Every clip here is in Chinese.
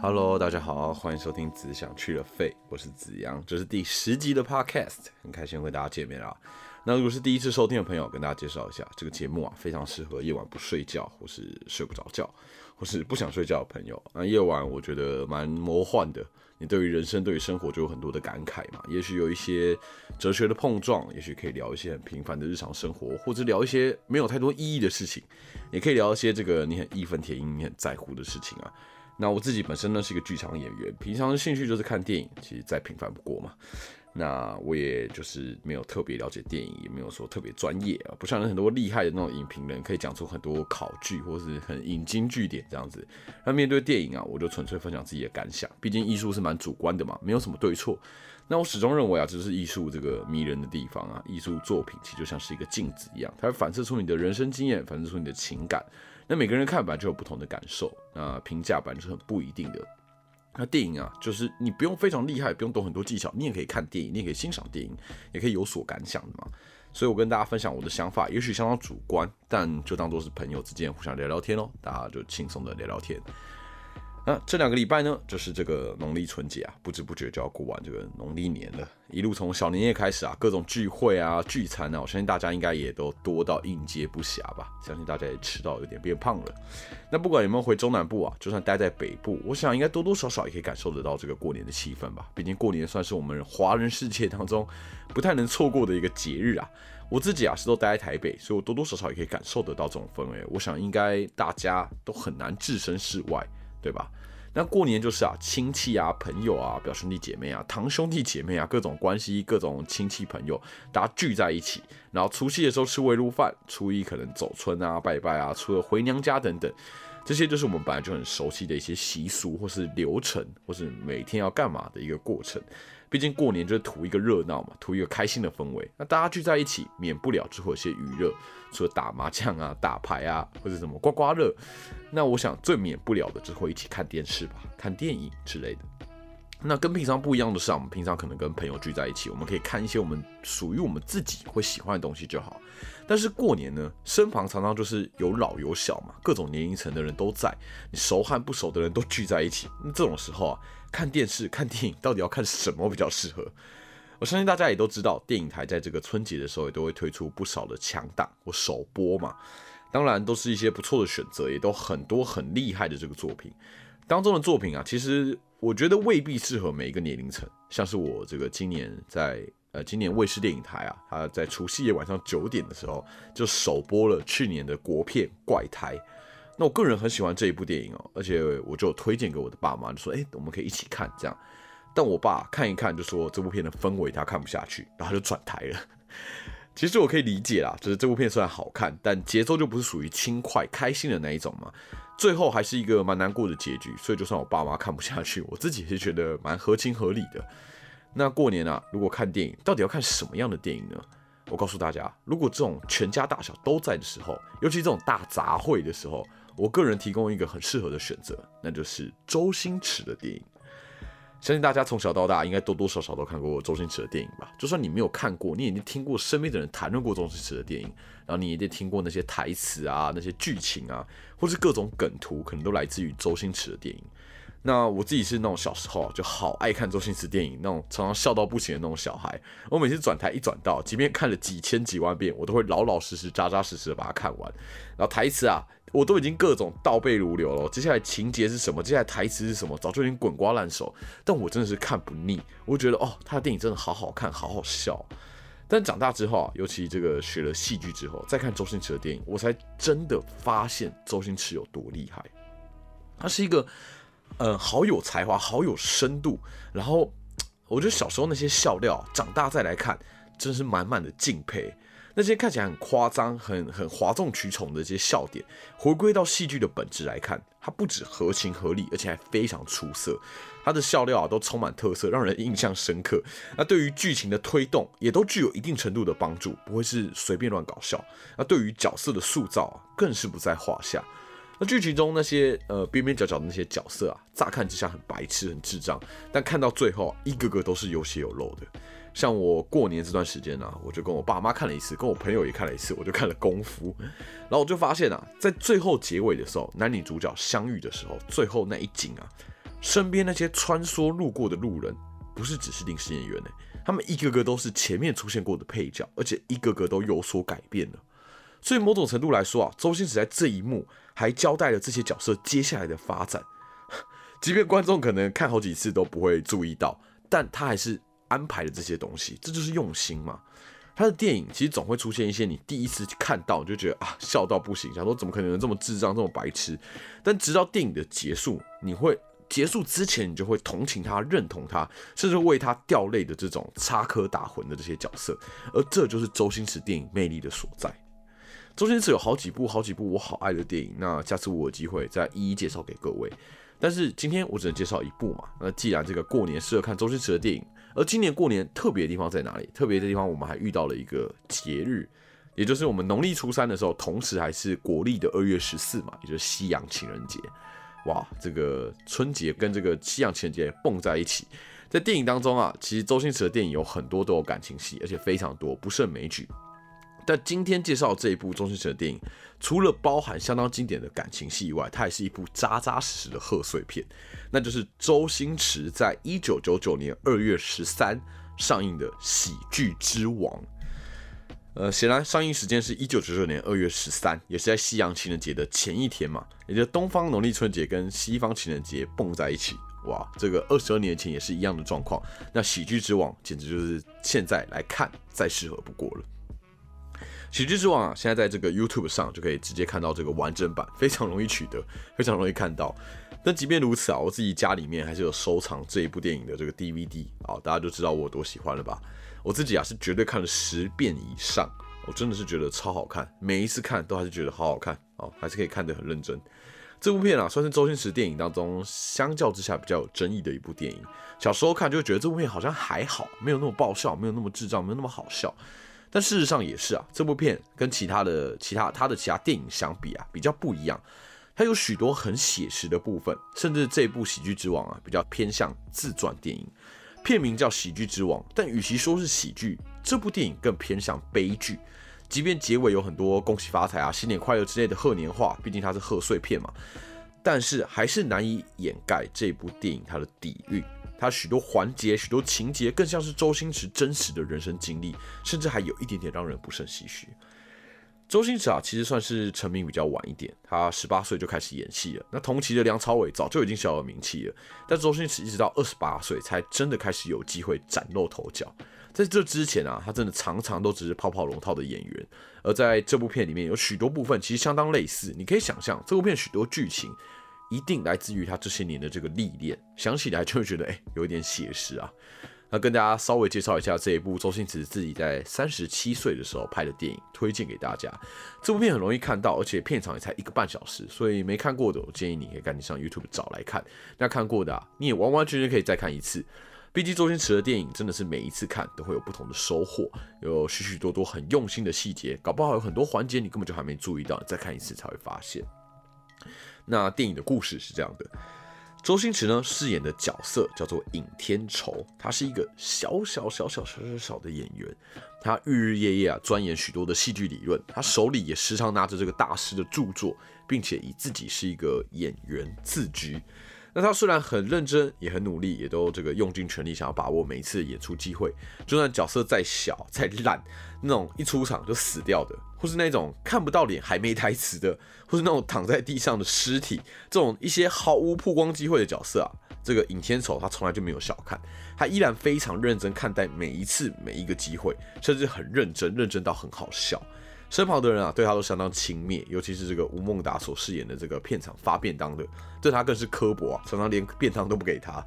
Hello，大家好，欢迎收听《只想去了肺》，我是子阳，这是第十集的 Podcast，很开心跟大家见面啦。那如果是第一次收听的朋友，跟大家介绍一下，这个节目啊，非常适合夜晚不睡觉，或是睡不着觉，或是不想睡觉的朋友。那夜晚我觉得蛮魔幻的，你对于人生、对于生活就有很多的感慨嘛。也许有一些哲学的碰撞，也许可以聊一些很平凡的日常生活，或者聊一些没有太多意义的事情，也可以聊一些这个你很义愤填膺、你很在乎的事情啊。那我自己本身呢是一个剧场演员，平常的兴趣就是看电影，其实再平凡不过嘛。那我也就是没有特别了解电影，也没有说特别专业啊，不像很多厉害的那种影评人可以讲出很多考据或是很引经据典这样子。那面对电影啊，我就纯粹分享自己的感想，毕竟艺术是蛮主观的嘛，没有什么对错。那我始终认为啊，这是艺术这个迷人的地方啊，艺术作品其实就像是一个镜子一样，它会反射出你的人生经验，反射出你的情感。那每个人看法就有不同的感受，那评价本来就是很不一定的。那电影啊，就是你不用非常厉害，不用懂很多技巧，你也可以看电影，你也可以欣赏电影，也可以有所感想的嘛。所以我跟大家分享我的想法，也许相当主观，但就当做是朋友之间互相聊聊天哦，大家就轻松的聊聊天。那这两个礼拜呢，就是这个农历春节啊，不知不觉就要过完这个农历年了。一路从小年夜开始啊，各种聚会啊、聚餐啊，我相信大家应该也都多到应接不暇吧。相信大家也吃到有点变胖了。那不管有没有回中南部啊，就算待在北部，我想应该多多少少也可以感受得到这个过年的气氛吧。毕竟过年算是我们华人世界当中不太能错过的一个节日啊。我自己啊是都待在台北，所以我多多少少也可以感受得到这种氛围。我想应该大家都很难置身事外。对吧？那过年就是啊，亲戚啊、朋友啊、表兄弟姐妹啊、堂兄弟姐妹啊，各种关系、各种亲戚朋友，大家聚在一起。然后除夕的时候吃围炉饭，初一可能走村啊、拜拜啊，除了回娘家等等，这些就是我们本来就很熟悉的一些习俗，或是流程，或是每天要干嘛的一个过程。毕竟过年就是图一个热闹嘛，图一个开心的氛围。那大家聚在一起，免不了之后有些娱乐，除了打麻将啊、打牌啊，或者什么刮刮乐。那我想最免不了的就是会一起看电视吧，看电影之类的。那跟平常不一样的是，我们平常可能跟朋友聚在一起，我们可以看一些我们属于我们自己会喜欢的东西就好。但是过年呢，身旁常常就是有老有小嘛，各种年龄层的人都在，你熟和不熟的人都聚在一起。那这种时候啊。看电视、看电影到底要看什么比较适合？我相信大家也都知道，电影台在这个春节的时候也都会推出不少的强档或首播嘛。当然都是一些不错的选择，也都很多很厉害的这个作品。当中的作品啊，其实我觉得未必适合每一个年龄层。像是我这个今年在呃今年卫视电影台啊，它在除夕夜晚上九点的时候就首播了去年的国片《怪胎》。那我个人很喜欢这一部电影哦，而且我就推荐给我的爸妈，就说：“哎，我们可以一起看这样。”但我爸看一看就说这部片的氛围他看不下去，然后就转台了。其实我可以理解啦，就是这部片虽然好看，但节奏就不是属于轻快开心的那一种嘛。最后还是一个蛮难过的结局，所以就算我爸妈看不下去，我自己也是觉得蛮合情合理的。那过年啊，如果看电影，到底要看什么样的电影呢？我告诉大家，如果这种全家大小都在的时候，尤其这种大杂烩的时候。我个人提供一个很适合的选择，那就是周星驰的电影。相信大家从小到大应该多多少少都看过周星驰的电影吧？就算你没有看过，你已经听过身边的人谈论过周星驰的电影，然后你一定听过那些台词啊、那些剧情啊，或是各种梗图，可能都来自于周星驰的电影。那我自己是那种小时候就好爱看周星驰电影，那种常常笑到不行的那种小孩。我每次转台一转到，即便看了几千几万遍，我都会老老实实、扎扎实实的把它看完。然后台词啊，我都已经各种倒背如流了。接下来情节是什么？接下来台词是什么？早就已经滚瓜烂熟。但我真的是看不腻，我觉得哦，他的电影真的好好看，好好笑。但长大之后啊，尤其这个学了戏剧之后，再看周星驰的电影，我才真的发现周星驰有多厉害。他是一个。嗯，好有才华，好有深度。然后，我觉得小时候那些笑料，长大再来看，真是满满的敬佩。那些看起来很夸张、很很哗众取宠的这些笑点，回归到戏剧的本质来看，它不止合情合理，而且还非常出色。它的笑料啊，都充满特色，让人印象深刻。那对于剧情的推动，也都具有一定程度的帮助，不会是随便乱搞笑。那对于角色的塑造，更是不在话下。那剧情中那些呃边边角角的那些角色啊，乍看之下很白痴、很智障，但看到最后，一个个都是有血有肉的。像我过年这段时间呢，我就跟我爸妈看了一次，跟我朋友也看了一次，我就看了《功夫》，然后我就发现啊，在最后结尾的时候，男女主角相遇的时候，最后那一景啊，身边那些穿梭路过的路人，不是只是临时演员呢，他们一个个都是前面出现过的配角，而且一个个都有所改变了。所以某种程度来说啊，周星驰在这一幕还交代了这些角色接下来的发展，即便观众可能看好几次都不会注意到，但他还是安排的这些东西，这就是用心嘛。他的电影其实总会出现一些你第一次看到你就觉得啊笑到不行，想说怎么可能这么智障这么白痴，但直到电影的结束，你会结束之前你就会同情他、认同他，甚至为他掉泪的这种插科打诨的这些角色，而这就是周星驰电影魅力的所在。周星驰有好几部、好几部我好爱的电影，那下次我有机会再一一介绍给各位。但是今天我只能介绍一部嘛。那既然这个过年适合看周星驰的电影，而今年过年特别的地方在哪里？特别的地方我们还遇到了一个节日，也就是我们农历初三的时候，同时还是国历的二月十四嘛，也就是西洋情人节。哇，这个春节跟这个西洋情人节蹦在一起，在电影当中啊，其实周星驰的电影有很多都有感情戏，而且非常多，不胜枚举。但今天介绍这一部周星驰的电影，除了包含相当经典的感情戏以外，它也是一部扎扎实实的贺岁片，那就是周星驰在一九九九年二月十三上映的《喜剧之王》。呃，显然上映时间是一九九九年二月十三，也是在西洋情人节的前一天嘛，也就是东方农历春节跟西方情人节蹦在一起。哇，这个二十二年前也是一样的状况。那《喜剧之王》简直就是现在来看再适合不过了。喜剧之王啊，现在在这个 YouTube 上就可以直接看到这个完整版，非常容易取得，非常容易看到。但即便如此啊，我自己家里面还是有收藏这一部电影的这个 DVD 啊，大家就知道我多喜欢了吧？我自己啊是绝对看了十遍以上，我真的是觉得超好看，每一次看都还是觉得好好看哦，还是可以看得很认真。这部片啊，算是周星驰电影当中相较之下比较有争议的一部电影。小时候看就会觉得这部片好像还好，没有那么爆笑，没有那么智障，没有那么好笑。但事实上也是啊，这部片跟其他的其他他的其他电影相比啊，比较不一样。它有许多很写实的部分，甚至这部《喜剧之王》啊，比较偏向自传电影。片名叫《喜剧之王》，但与其说是喜剧，这部电影更偏向悲剧。即便结尾有很多恭喜发财啊、新年快乐之类的贺年话，毕竟它是贺岁片嘛，但是还是难以掩盖这部电影它的底蕴。他许多环节、许多情节，更像是周星驰真实的人生经历，甚至还有一点点让人不胜唏嘘。周星驰啊，其实算是成名比较晚一点，他十八岁就开始演戏了。那同期的梁朝伟早就已经小有名气了，但周星驰一直到二十八岁才真的开始有机会崭露头角。在这之前啊，他真的常常都只是泡泡龙套的演员。而在这部片里面，有许多部分其实相当类似，你可以想象这部片许多剧情。一定来自于他这些年的这个历练，想起来就会觉得哎，有一点写实啊。那跟大家稍微介绍一下这一部周星驰自己在三十七岁的时候拍的电影，推荐给大家。这部片很容易看到，而且片长也才一个半小时，所以没看过的，我建议你可以赶紧上 YouTube 找来看。那看过的，啊，你也完完全全可以再看一次。毕竟周星驰的电影真的是每一次看都会有不同的收获，有许许多多很用心的细节，搞不好有很多环节你根本就还没注意到，再看一次才会发现。那电影的故事是这样的：周星驰呢饰演的角色叫做尹天仇，他是一个小小小小小小小的演员，他日日夜夜啊钻研许多的戏剧理论，他手里也时常拿着这个大师的著作，并且以自己是一个演员自居。那他虽然很认真，也很努力，也都这个用尽全力想要把握每一次演出机会，就算角色再小再烂，那种一出场就死掉的。或是那种看不到脸还没台词的，或是那种躺在地上的尸体，这种一些毫无曝光机会的角色啊，这个尹天仇他从来就没有小看，他依然非常认真看待每一次每一个机会，甚至很认真，认真到很好笑。身旁的人啊，对他都相当轻蔑，尤其是这个吴孟达所饰演的这个片场发便当的，对他更是刻薄啊，常常连便当都不给他。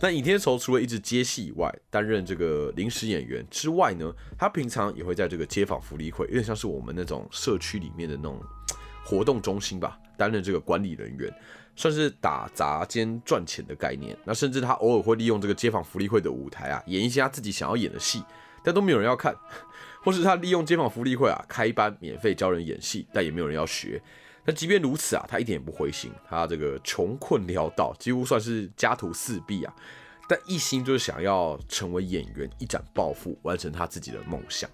那尹天仇除了一直接戏以外，担任这个临时演员之外呢，他平常也会在这个街坊福利会，有点像是我们那种社区里面的那种活动中心吧，担任这个管理人员，算是打杂兼赚钱的概念。那甚至他偶尔会利用这个街坊福利会的舞台啊，演一些他自己想要演的戏，但都没有人要看，或是他利用街坊福利会啊开班免费教人演戏，但也没有人要学。那即便如此啊，他一点也不灰心。他这个穷困潦倒，几乎算是家徒四壁啊，但一心就是想要成为演员，一展抱负，完成他自己的梦想。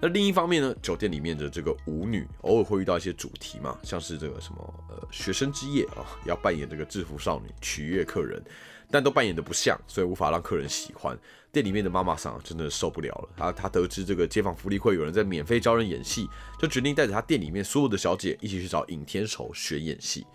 那另一方面呢，酒店里面的这个舞女偶尔会遇到一些主题嘛，像是这个什么呃学生之夜啊，要扮演这个制服少女取悦客人，但都扮演的不像，所以无法让客人喜欢。店里面的妈妈桑真的受不了了啊！她得知这个街坊福利会有人在免费教人演戏，就决定带着她店里面所有的小姐一起去找尹天仇学演戏。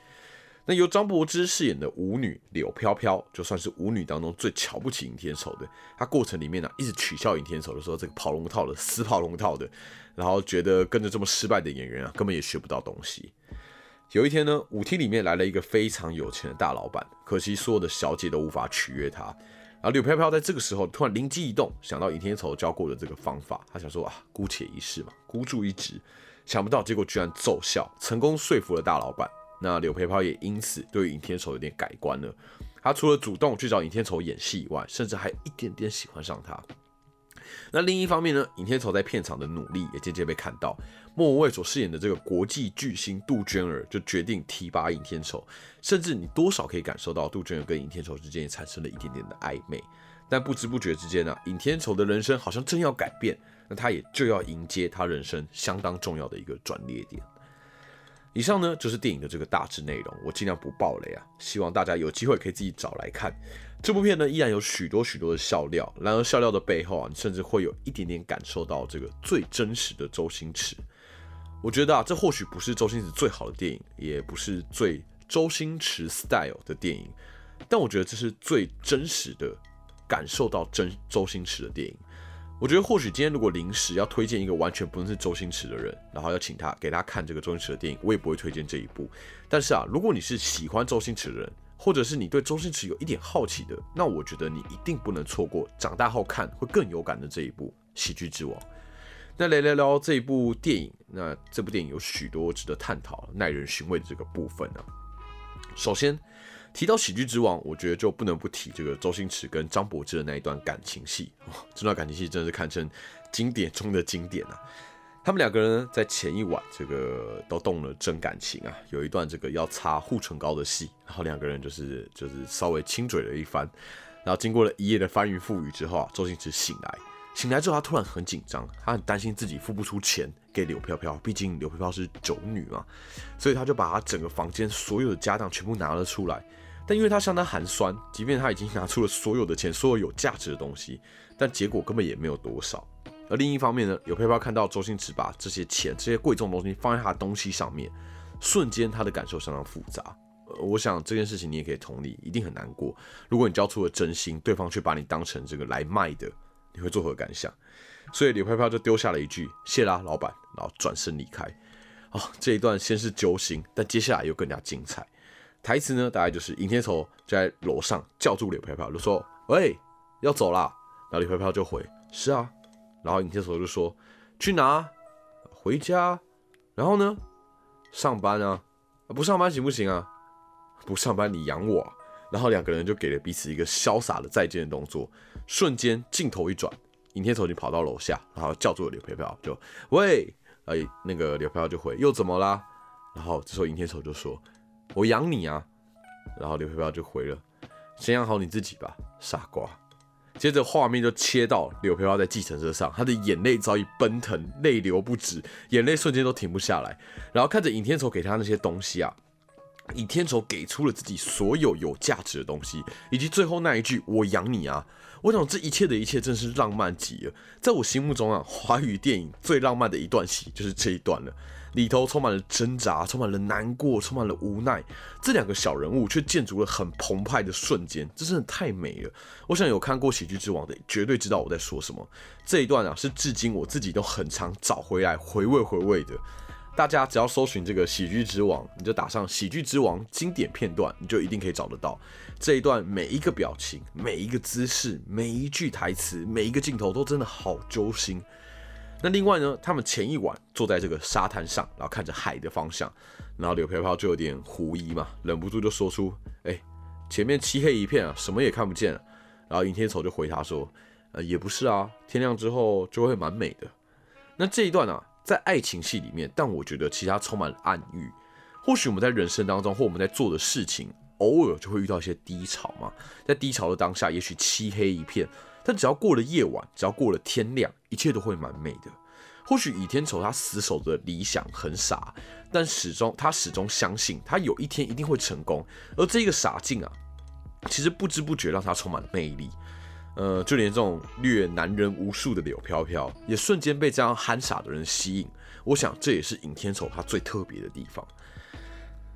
那由张柏芝饰演的舞女柳飘飘，就算是舞女当中最瞧不起尹天仇的。她过程里面呢，一直取笑尹天仇的时候，这个跑龙套的死跑龙套的，然后觉得跟着这么失败的演员啊，根本也学不到东西。有一天呢，舞厅里面来了一个非常有钱的大老板，可惜所有的小姐都无法取悦他。而柳飘飘在这个时候突然灵机一动，想到尹天仇教过的这个方法，他想说啊，姑且一试嘛，孤注一掷。想不到结果居然奏效，成功说服了大老板。那柳飘飘也因此对尹天仇有点改观了。他除了主动去找尹天仇演戏以外，甚至还一点点喜欢上他。那另一方面呢，尹天仇在片场的努力也渐渐被看到。莫文蔚所饰演的这个国际巨星杜鹃儿就决定提拔尹天仇，甚至你多少可以感受到杜鹃儿跟尹天仇之间也产生了一点点的暧昧。但不知不觉之间呢，尹天仇的人生好像正要改变，那他也就要迎接他人生相当重要的一个转捩点。以上呢就是电影的这个大致内容，我尽量不爆雷啊，希望大家有机会可以自己找来看。这部片呢依然有许多许多的笑料，然而笑料的背后啊，你甚至会有一点点感受到这个最真实的周星驰。我觉得啊，这或许不是周星驰最好的电影，也不是最周星驰 style 的电影，但我觉得这是最真实的感受到真周星驰的电影。我觉得或许今天如果临时要推荐一个完全不认识周星驰的人，然后要请他给他看这个周星驰的电影，我也不会推荐这一部。但是啊，如果你是喜欢周星驰的人，或者是你对周星驰有一点好奇的，那我觉得你一定不能错过长大后看会更有感的这一部《喜剧之王》。那来聊聊这一部电影。那这部电影有许多值得探讨、耐人寻味的这个部分呢。首先提到喜剧之王，我觉得就不能不提这个周星驰跟张柏芝的那一段感情戏。这段感情戏真的是堪称经典中的经典啊！他们两个人在前一晚这个都动了真感情啊，有一段这个要擦护唇膏的戏，然后两个人就是就是稍微亲嘴了一番，然后经过了一夜的翻云覆雨之后啊，周星驰醒来。醒来之后，他突然很紧张，他很担心自己付不出钱给柳飘飘，毕竟柳飘飘是酒女嘛，所以他就把他整个房间所有的家当全部拿了出来。但因为他相当寒酸，即便他已经拿出了所有的钱，所有有价值的东西，但结果根本也没有多少。而另一方面呢，柳飘飘看到周星驰把这些钱、这些贵重东西放在他的东西上面，瞬间他的感受相当复杂。我想这件事情你也可以同理，一定很难过。如果你交出了真心，对方却把你当成这个来卖的。你会作何感想？所以柳飘飘就丢下了一句“谢啦，老板”，然后转身离开。哦，这一段先是揪心，但接下来又更加精彩。台词呢，大概就是尹天仇在楼上叫住柳飘飘，就说：“喂，要走啦。”然后柳飘飘就回：“是啊。”然后尹天仇就说：“去哪？回家。然后呢？上班啊？不上班行不行啊？不上班你养我。”然后两个人就给了彼此一个潇洒的再见的动作，瞬间镜头一转，尹天仇已经跑到楼下，然后叫住了柳飘飘，就喂，哎，那个柳飘飘就回，又怎么啦？然后这时候尹天仇就说，我养你啊。然后柳飘飘就回了，先养好你自己吧，傻瓜。接着画面就切到柳飘飘在计程车上，他的眼泪早已奔腾，泪流不止，眼泪瞬间都停不下来。然后看着尹天仇给他那些东西啊。尹天仇给出了自己所有有价值的东西，以及最后那一句“我养你啊”，我想这一切的一切真是浪漫极了。在我心目中啊，华语电影最浪漫的一段戏就是这一段了，里头充满了挣扎，充满了难过，充满了无奈。这两个小人物却建筑了很澎湃的瞬间，这真的太美了。我想有看过《喜剧之王》的，绝对知道我在说什么。这一段啊，是至今我自己都很常找回来回味回味的。大家只要搜寻这个《喜剧之王》，你就打上《喜剧之王》经典片段，你就一定可以找得到这一段每一个表情、每一个姿势、每一句台词、每一个镜头都真的好揪心。那另外呢，他们前一晚坐在这个沙滩上，然后看着海的方向，然后柳飘飘就有点狐疑嘛，忍不住就说出：“哎，前面漆黑一片啊，什么也看不见。”然后尹天仇就回他说：“呃，也不是啊，天亮之后就会蛮美的。”那这一段啊。在爱情戏里面，但我觉得其他充满了暗喻。或许我们在人生当中，或我们在做的事情，偶尔就会遇到一些低潮嘛。在低潮的当下，也许漆黑一片，但只要过了夜晚，只要过了天亮，一切都会蛮美的。或许倚天仇他死守的理想很傻，但始终他始终相信他有一天一定会成功。而这个傻劲啊，其实不知不觉让他充满魅力。呃，就连这种虐男人无数的柳飘飘，也瞬间被这样憨傻的人吸引。我想这也是尹天仇他最特别的地方。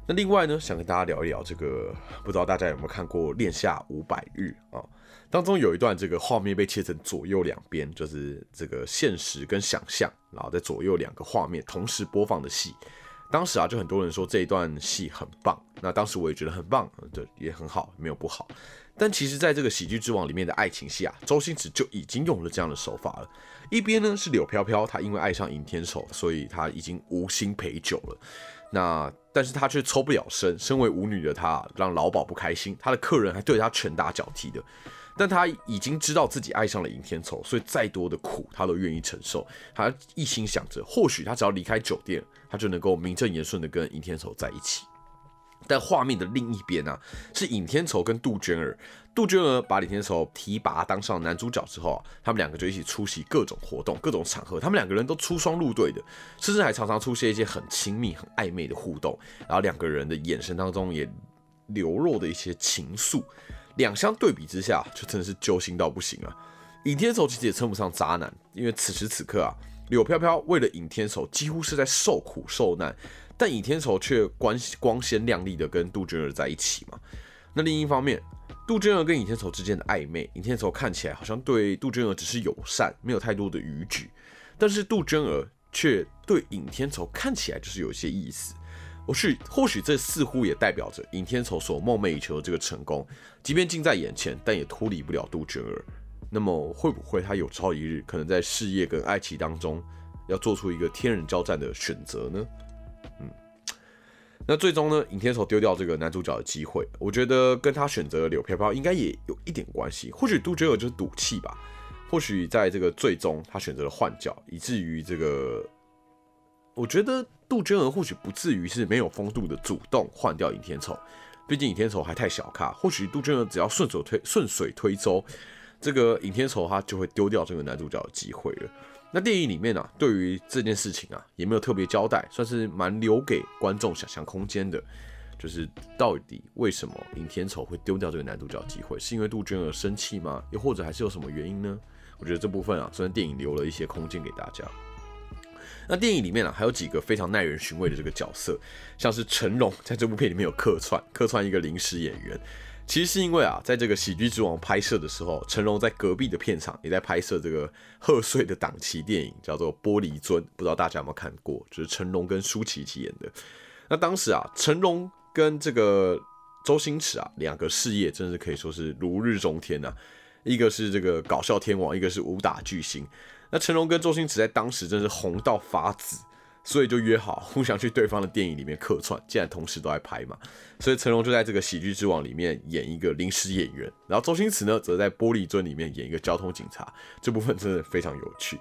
那另外呢，想跟大家聊一聊这个，不知道大家有没有看过《恋夏五百日》啊？当中有一段这个画面被切成左右两边，就是这个现实跟想象，然后在左右两个画面同时播放的戏。当时啊，就很多人说这一段戏很棒。那当时我也觉得很棒，这也很好，没有不好。但其实，在这个喜剧之王里面的爱情戏啊，周星驰就已经用了这样的手法了。一边呢是柳飘飘，她因为爱上尹天仇，所以她已经无心陪酒了。那但是她却抽不了身，身为舞女的她让老鸨不开心，她的客人还对她拳打脚踢的。但她已经知道自己爱上了尹天仇，所以再多的苦她都愿意承受。她一心想着，或许她只要离开酒店，她就能够名正言顺的跟尹天仇在一起。但画面的另一边呢，是尹天仇跟杜鹃儿。杜鹃儿把李天仇提拔当上男主角之后啊，他们两个就一起出席各种活动、各种场合。他们两个人都出双入对的，甚至还常常出现一些很亲密、很暧昧的互动。然后两个人的眼神当中也流露的一些情愫，两相对比之下，就真的是揪心到不行啊！尹天仇其实也称不上渣男，因为此时此刻啊，柳飘飘为了尹天仇几乎是在受苦受难。但尹天仇却光光鲜亮丽的跟杜鹃儿在一起嘛？那另一方面，杜鹃儿跟尹天仇之间的暧昧，尹天仇看起来好像对杜鹃儿只是友善，没有太多的逾矩，但是杜鹃儿却对尹天仇看起来就是有些意思。或许或许这似乎也代表着尹天仇所梦寐以求的这个成功，即便近在眼前，但也脱离不了杜鹃儿。那么会不会他有朝一日可能在事业跟爱情当中要做出一个天人交战的选择呢？嗯，那最终呢，尹天仇丢掉这个男主角的机会，我觉得跟他选择柳飘飘应该也有一点关系。或许杜鹃儿就是赌气吧，或许在这个最终他选择了换角，以至于这个，我觉得杜鹃儿或许不至于是没有风度的主动换掉尹天仇，毕竟尹天仇还太小咖。或许杜鹃儿只要顺手推顺水推舟，这个尹天仇他就会丢掉这个男主角的机会了。那电影里面呢，对于这件事情啊，也没有特别交代，算是蛮留给观众想象空间的。就是到底为什么尹天仇会丢掉这个男主角机会？是因为杜鹃而生气吗？又或者还是有什么原因呢？我觉得这部分啊，虽然电影留了一些空间给大家。那电影里面啊，还有几个非常耐人寻味的这个角色，像是成龙在这部片里面有客串，客串一个临时演员。其实是因为啊，在这个《喜剧之王》拍摄的时候，成龙在隔壁的片场也在拍摄这个贺岁的档期电影，叫做《玻璃樽》，不知道大家有没有看过？就是成龙跟舒淇一起演的。那当时啊，成龙跟这个周星驰啊，两个事业真是可以说是如日中天呐。一个是这个搞笑天王，一个是武打巨星。那成龙跟周星驰在当时真是红到发紫。所以就约好互相去对方的电影里面客串，既然同时都在拍嘛，所以成龙就在这个喜剧之王里面演一个临时演员，然后周星驰呢则在玻璃樽里面演一个交通警察，这部分真的非常有趣。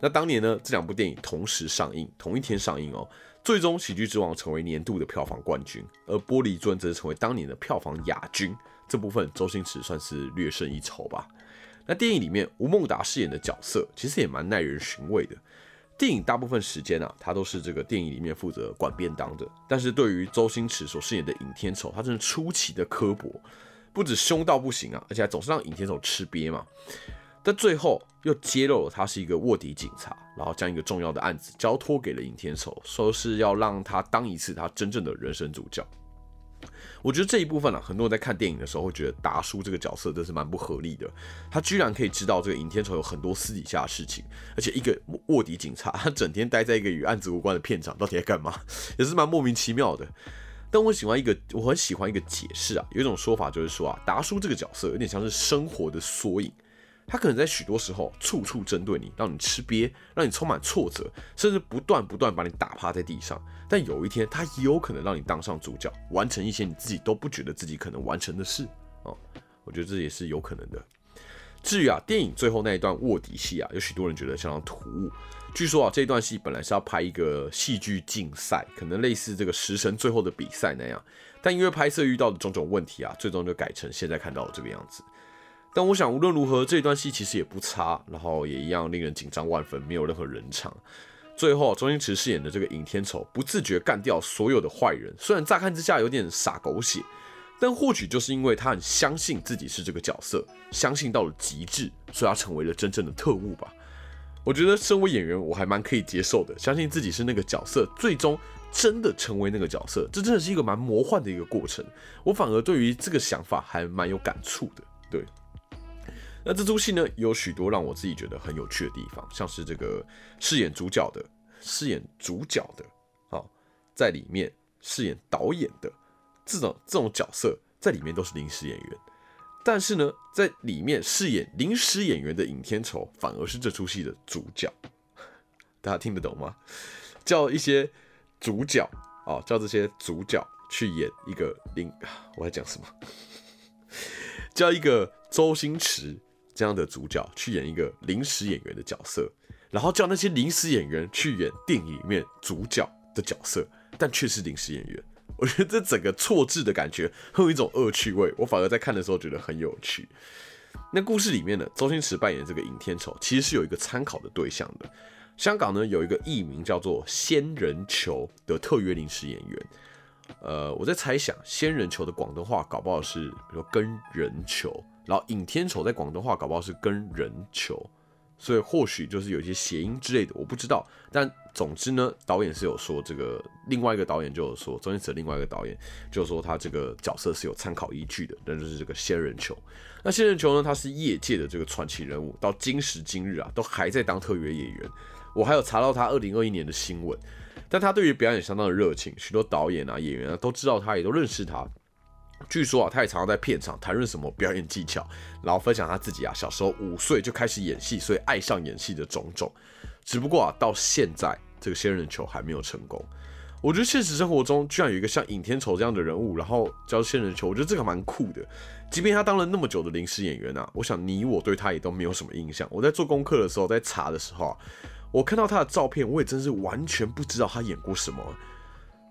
那当年呢这两部电影同时上映，同一天上映哦，最终喜剧之王成为年度的票房冠军，而玻璃樽则成为当年的票房亚军，这部分周星驰算是略胜一筹吧。那电影里面吴孟达饰演的角色其实也蛮耐人寻味的。电影大部分时间啊，他都是这个电影里面负责管便当的。但是对于周星驰所饰演的尹天仇，他真的出奇的刻薄，不止凶到不行啊，而且还总是让尹天仇吃瘪嘛。但最后又揭露了他是一个卧底警察，然后将一个重要的案子交托给了尹天仇，说是要让他当一次他真正的人生主角。我觉得这一部分啊，很多人在看电影的时候会觉得达叔这个角色真是蛮不合理的。他居然可以知道这个尹天仇有很多私底下的事情，而且一个卧底警察，他整天待在一个与案子无关的片场，到底在干嘛，也是蛮莫名其妙的。但我喜欢一个，我很喜欢一个解释啊，有一种说法就是说啊，达叔这个角色有点像是生活的缩影。他可能在许多时候处处针对你，让你吃瘪，让你充满挫折，甚至不断不断把你打趴在地上。但有一天，他也有可能让你当上主角，完成一些你自己都不觉得自己可能完成的事哦。我觉得这也是有可能的。至于啊，电影最后那一段卧底戏啊，有许多人觉得相当突兀。据说啊，这一段戏本来是要拍一个戏剧竞赛，可能类似这个食神最后的比赛那样，但因为拍摄遇到的种种问题啊，最终就改成现在看到的这个样子。但我想无论如何，这段戏其实也不差，然后也一样令人紧张万分，没有任何人场。最后，周星驰饰演的这个尹天仇不自觉干掉所有的坏人，虽然乍看之下有点傻狗血，但或许就是因为他很相信自己是这个角色，相信到了极致，所以他成为了真正的特务吧。我觉得身为演员，我还蛮可以接受的，相信自己是那个角色，最终真的成为那个角色，这真的是一个蛮魔幻的一个过程。我反而对于这个想法还蛮有感触的。对，那这出戏呢，有许多让我自己觉得很有趣的地方，像是这个饰演主角的、饰演主角的，好，在里面饰演导演的这种这种角色，在里面都是临时演员。但是呢，在里面饰演临时演员的尹天仇，反而是这出戏的主角。大家听得懂吗？叫一些主角啊，叫这些主角去演一个临……我在讲什么？叫一个周星驰这样的主角去演一个临时演员的角色，然后叫那些临时演员去演电影里面主角的角色，但却是临时演员。我觉得这整个错置的感觉，会有一种恶趣味。我反而在看的时候觉得很有趣。那故事里面呢，周星驰扮演这个尹天仇，其实是有一个参考的对象的。香港呢有一个艺名叫做仙人球的特约临时演员。呃，我在猜想，仙人球的广东话搞不好是，比如说跟人球，然后尹天仇在广东话搞不好是跟人球。所以或许就是有一些谐音之类的，我不知道。但总之呢，导演是有说这个，另外一个导演就有说，周星驰另外一个导演就说他这个角色是有参考依据的，那就是这个仙人球。那仙人球呢，他是业界的这个传奇人物，到今时今日啊，都还在当特约演员。我还有查到他二零二一年的新闻，但他对于表演相当的热情，许多导演啊、演员啊都知道他，也都认识他。据说啊，他也常常在片场谈论什么表演技巧，然后分享他自己啊小时候五岁就开始演戏，所以爱上演戏的种种。只不过啊，到现在这个仙人球还没有成功。我觉得现实生活中居然有一个像尹天仇这样的人物，然后教仙人球，我觉得这个蛮酷的。即便他当了那么久的临时演员啊，我想你我对他也都没有什么印象。我在做功课的时候，在查的时候啊，我看到他的照片，我也真是完全不知道他演过什么。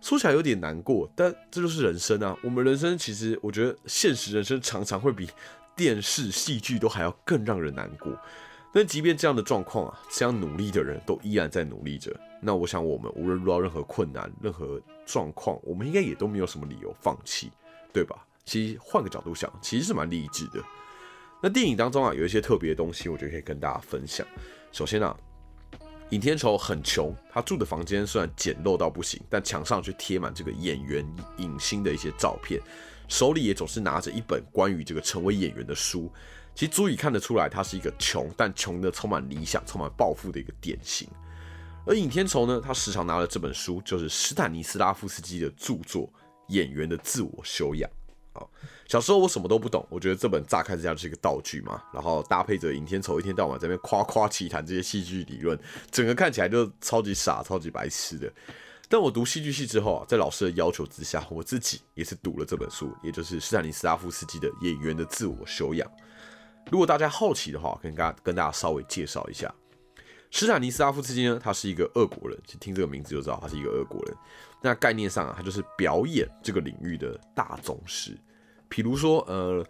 说起来有点难过，但这就是人生啊！我们人生其实，我觉得现实人生常常会比电视戏剧都还要更让人难过。但即便这样的状况啊，这样努力的人都依然在努力着。那我想，我们无论遇到任何困难、任何状况，我们应该也都没有什么理由放弃，对吧？其实换个角度想，其实是蛮励志的。那电影当中啊，有一些特别的东西，我觉得可以跟大家分享。首先啊。尹天仇很穷，他住的房间虽然简陋到不行，但墙上却贴满这个演员影星的一些照片，手里也总是拿着一本关于这个成为演员的书，其实足以看得出来，他是一个穷但穷的充满理想、充满抱负的一个典型。而尹天仇呢，他时常拿的这本书就是斯坦尼斯拉夫斯基的著作《演员的自我修养》。好，小时候我什么都不懂，我觉得这本乍看之下就是一个道具嘛，然后搭配着尹天仇一天到晚在那边夸夸其谈这些戏剧理论，整个看起来就超级傻、超级白痴的。但我读戏剧系之后啊，在老师的要求之下，我自己也是读了这本书，也就是斯坦尼斯拉夫斯基的《演员的自我修养》。如果大家好奇的话，跟大跟大家稍微介绍一下，斯坦尼斯拉夫斯基呢，他是一个俄国人，听这个名字就知道他是一个俄国人。那概念上啊，他就是表演这个领域的大宗师。比如说，呃，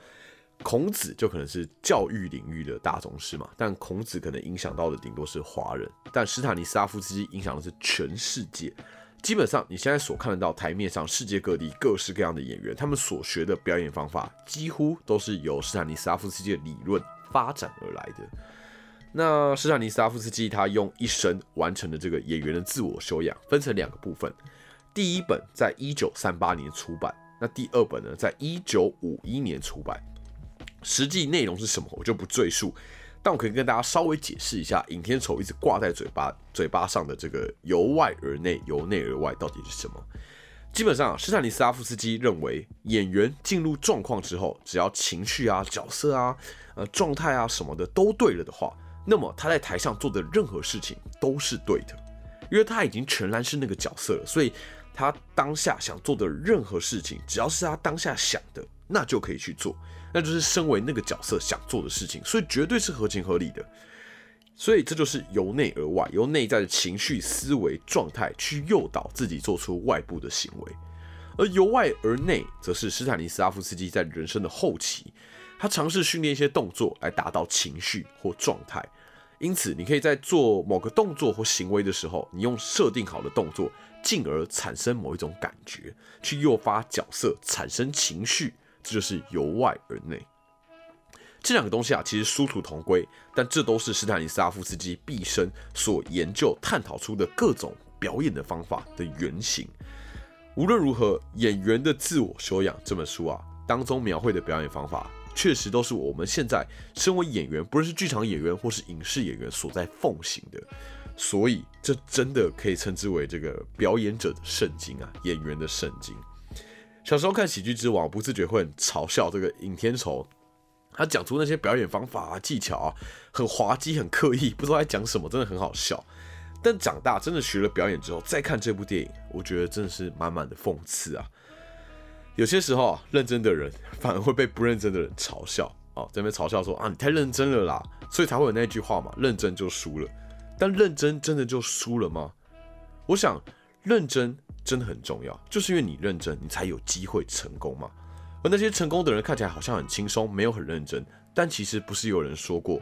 孔子就可能是教育领域的大宗师嘛，但孔子可能影响到的顶多是华人，但斯坦尼斯拉夫斯基影响的是全世界。基本上，你现在所看得到台面上世界各地各式各样的演员，他们所学的表演方法，几乎都是由斯坦尼斯拉夫斯基的理论发展而来的。那斯坦尼斯拉夫斯基他用一生完成的这个演员的自我修养，分成两个部分。第一本在一九三八年出版，那第二本呢，在一九五一年出版。实际内容是什么，我就不赘述，但我可以跟大家稍微解释一下，尹天仇一直挂在嘴巴嘴巴上的这个由外而内、由内而外到底是什么？基本上，斯坦尼斯拉夫斯基认为，演员进入状况之后，只要情绪啊、角色啊、呃状态啊什么的都对了的话，那么他在台上做的任何事情都是对的，因为他已经全然是那个角色了，所以。他当下想做的任何事情，只要是他当下想的，那就可以去做，那就是身为那个角色想做的事情，所以绝对是合情合理的。所以这就是由内而外，由内在的情绪、思维、状态去诱导自己做出外部的行为，而由外而内，则是斯坦尼斯拉夫斯基在人生的后期，他尝试训练一些动作来达到情绪或状态。因此，你可以在做某个动作或行为的时候，你用设定好的动作，进而产生某一种感觉，去诱发角色产生情绪，这就是由外而内。这两个东西啊，其实殊途同归，但这都是斯坦尼斯拉夫斯基毕生所研究、探讨出的各种表演的方法的原型。无论如何，《演员的自我修养》这本书啊，当中描绘的表演方法。确实都是我们现在身为演员，不论是剧场演员或是影视演员所在奉行的，所以这真的可以称之为这个表演者的圣经啊，演员的圣经。小时候看《喜剧之王》，不自觉会很嘲笑这个尹天仇，他讲出那些表演方法啊、技巧啊，很滑稽、很刻意，不知道在讲什么，真的很好笑。但长大真的学了表演之后，再看这部电影，我觉得真的是满满的讽刺啊。有些时候，认真的人反而会被不认真的人嘲笑啊，在那边嘲笑说啊，你太认真了啦，所以才会有那句话嘛，认真就输了。但认真真的就输了吗？我想，认真真的很重要，就是因为你认真，你才有机会成功嘛。而那些成功的人看起来好像很轻松，没有很认真，但其实不是有人说过，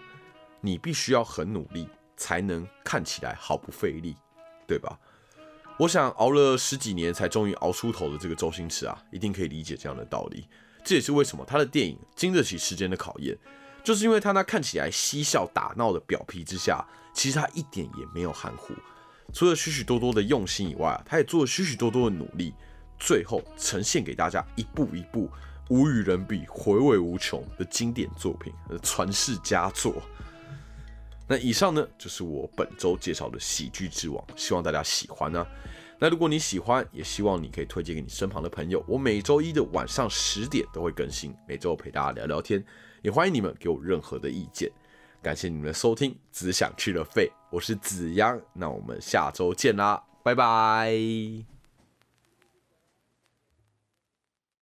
你必须要很努力才能看起来毫不费力，对吧？我想熬了十几年才终于熬出头的这个周星驰啊，一定可以理解这样的道理。这也是为什么他的电影经得起时间的考验，就是因为他那看起来嬉笑打闹的表皮之下，其实他一点也没有含糊。除了许许多多的用心以外，他也做了许许多多的努力，最后呈现给大家一部一部无与伦比、回味无穷的经典作品和，传世佳作。那以上呢，就是我本周介绍的《喜剧之王》，希望大家喜欢呢。那如果你喜欢，也希望你可以推荐给你身旁的朋友。我每周一的晚上十点都会更新，每周陪大家聊聊天，也欢迎你们给我任何的意见。感谢你们的收听，只想去了肺，我是子阳，那我们下周见啦，拜拜。